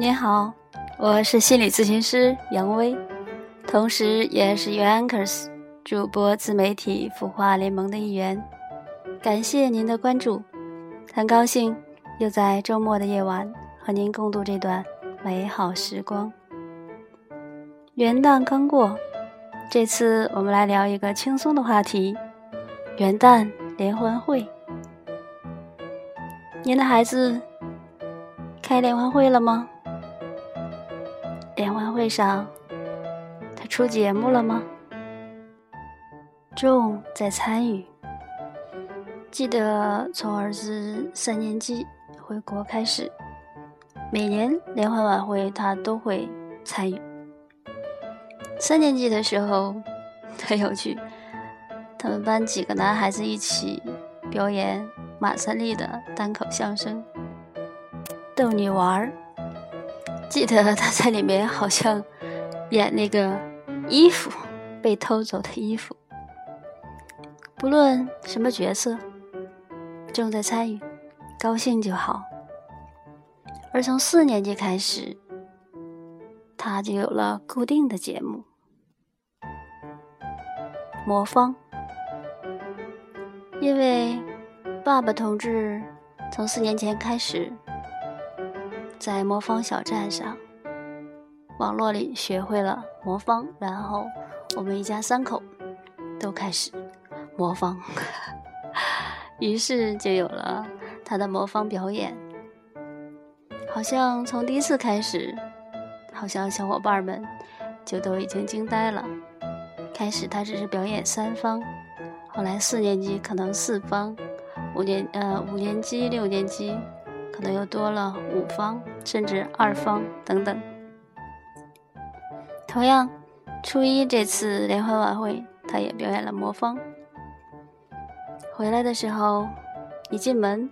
您好，我是心理咨询师杨威，同时也是 Uankers 主播自媒体孵化联盟的一员。感谢您的关注，很高兴又在周末的夜晚和您共度这段美好时光。元旦刚过，这次我们来聊一个轻松的话题——元旦联欢会。您的孩子开联欢会了吗？联欢会上，他出节目了吗？重在参与。记得从儿子三年级回国开始，每年联欢晚会他都会参与。三年级的时候很有趣，他们班几个男孩子一起表演马三立的单口相声，逗你玩儿。记得他在里面好像演那个衣服被偷走的衣服，不论什么角色，重在参与，高兴就好。而从四年级开始，他就有了固定的节目——魔方，因为爸爸同志从四年前开始。在魔方小站上，网络里学会了魔方，然后我们一家三口都开始魔方，于是就有了他的魔方表演。好像从第一次开始，好像小伙伴们就都已经惊呆了。开始他只是表演三方，后来四年级可能四方，五年呃五年级六年级。可能又多了五方，甚至二方等等。同样，初一这次联欢晚会，他也表演了魔方。回来的时候，一进门，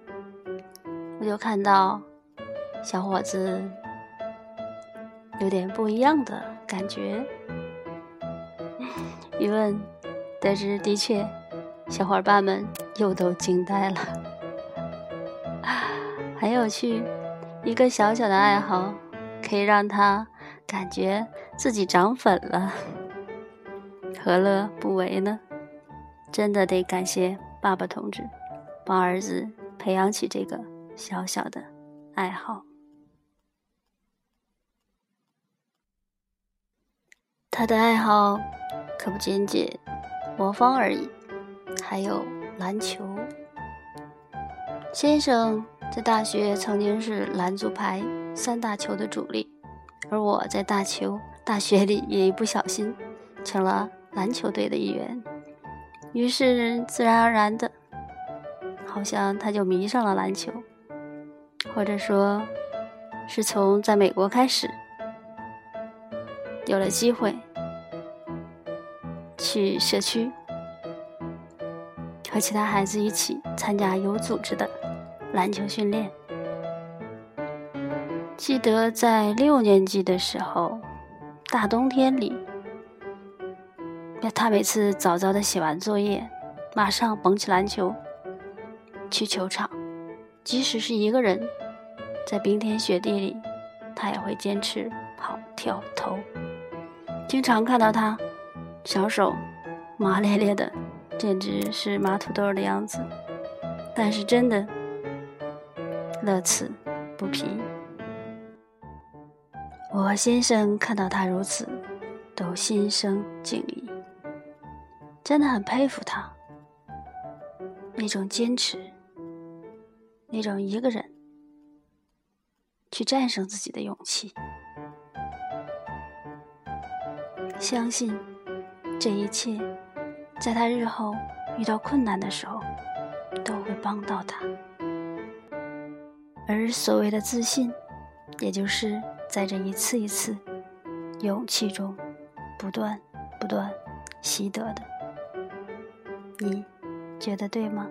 我就看到小伙子有点不一样的感觉。一问，得知的确，小伙伴们又都惊呆了。很有趣，一个小小的爱好，可以让他感觉自己涨粉了，何乐不为呢？真的得感谢爸爸同志，帮儿子培养起这个小小的爱好。他的爱好可不仅仅魔方而已，还有篮球。先生。在大学曾经是篮足排三大球的主力，而我在大球大学里也一不小心成了篮球队的一员，于是自然而然的，好像他就迷上了篮球，或者说，是从在美国开始有了机会去社区和其他孩子一起参加有组织的。篮球训练，记得在六年级的时候，大冬天里，他每次早早的写完作业，马上捧起篮球去球场，即使是一个人，在冰天雪地里，他也会坚持跑、跳、投。经常看到他小手麻咧咧的，简直是麻土豆的样子，但是真的。乐此不疲。我和先生看到他如此，都心生敬意，真的很佩服他那种坚持，那种一个人去战胜自己的勇气。相信这一切，在他日后遇到困难的时候，都会帮到他。而所谓的自信，也就是在这一次一次勇气中不断不断习得的。你觉得对吗？